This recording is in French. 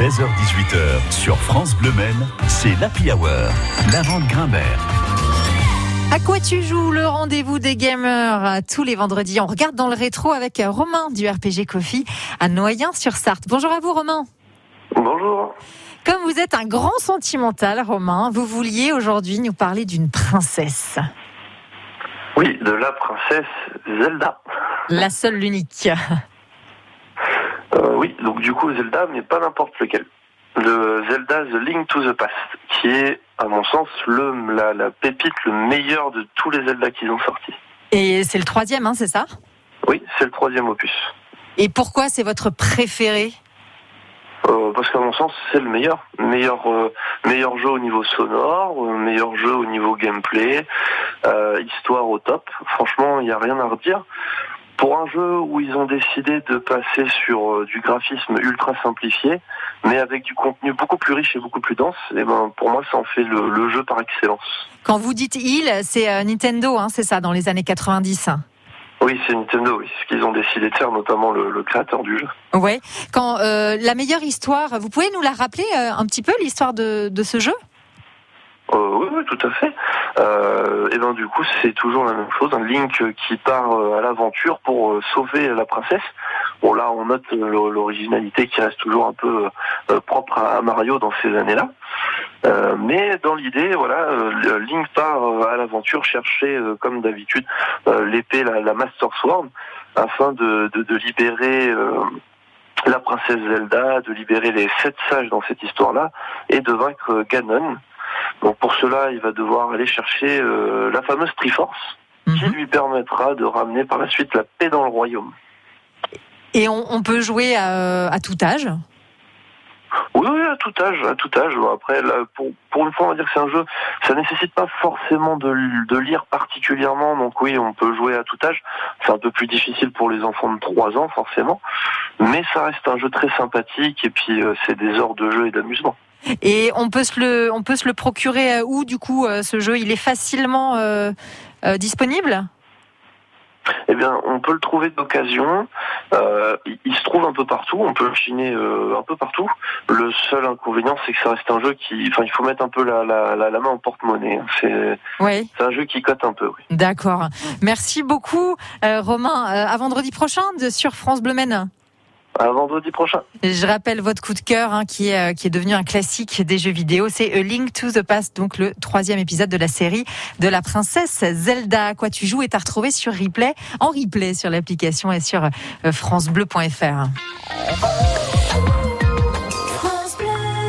16h18h sur France Bleu Maine, c'est l'Happy Hour, la vente Grimbert. À quoi tu joues le rendez-vous des gamers? Tous les vendredis On regarde dans le rétro avec Romain du RPG Coffee à Noyen-sur-Sarthe. Bonjour à vous Romain. Bonjour. Comme vous êtes un grand sentimental Romain, vous vouliez aujourd'hui nous parler d'une princesse. Oui, de la princesse Zelda. La seule, l'unique. Oui, donc du coup Zelda, mais pas n'importe lequel. Le Zelda The Link to the Past, qui est, à mon sens, le, la, la pépite, le meilleur de tous les Zelda qu'ils ont sortis. Et c'est le troisième, hein, c'est ça? Oui, c'est le troisième opus. Et pourquoi c'est votre préféré? Euh, parce qu'à mon sens, c'est le meilleur. Meilleur, euh, meilleur jeu au niveau sonore, euh, meilleur jeu au niveau gameplay, histoire au top. Franchement, il n'y a rien à redire. Pour un jeu où ils ont décidé de passer sur euh, du graphisme ultra simplifié, mais avec du contenu beaucoup plus riche et beaucoup plus dense, et ben pour moi, ça en fait le, le jeu par excellence. Quand vous dites il, c'est euh, Nintendo, hein, c'est ça, dans les années 90. Oui, c'est Nintendo, oui, ce qu'ils ont décidé de faire, notamment le, le créateur du jeu. Ouais. Quand euh, la meilleure histoire, vous pouvez nous la rappeler euh, un petit peu l'histoire de, de ce jeu? Euh, oui, oui, tout à fait. Euh, et ben du coup, c'est toujours la même chose, Link qui part euh, à l'aventure pour euh, sauver la princesse. Bon là, on note l'o- l'originalité qui reste toujours un peu propre à Mario dans ces années-là. Euh, mais dans l'idée, voilà, Link part à l'aventure chercher, comme d'habitude, l'épée, la, Master Sword, afin de, de, libérer la princesse Zelda, de libérer les sept sages dans cette histoire-là, et de vaincre Ganon. Donc pour cela, il va devoir aller chercher euh, la fameuse Triforce, qui Mhm. lui permettra de ramener par la suite la paix dans le royaume. Et on, on peut jouer à, à tout âge? À tout âge, à tout âge. Après, pour, pour une fois, on va dire que c'est un jeu, ça nécessite pas forcément de, de lire particulièrement, donc oui, on peut jouer à tout âge. C'est un peu plus difficile pour les enfants de 3 ans, forcément, mais ça reste un jeu très sympathique, et puis euh, c'est des heures de jeu et d'amusement. Et on peut se le, on peut se le procurer euh, où du coup euh, ce jeu? Il est facilement disponible? Eh bien, on peut le trouver d'occasion. Euh, il, se trouve un peu partout. On peut le chiner euh, un peu partout. Le seul inconvénient, c'est que ça reste un jeu qui, enfin, il faut mettre un peu la, la, la, la main en porte-monnaie. C'est, Oui. un jeu qui cote un peu. Oui. D'accord. Merci beaucoup, euh, Romain. Euh, à vendredi prochain sur France Bleu Maine. À vendredi prochain. Je rappelle votre coup de cœur hein, qui, est, euh, qui est devenu un classique des jeux vidéo. C'est A Link to the Past, donc le troisième épisode de la série de la princesse Zelda. À quoi tu joues est à retrouver sur replay, en replay sur l'application et sur euh, francebleu.fr.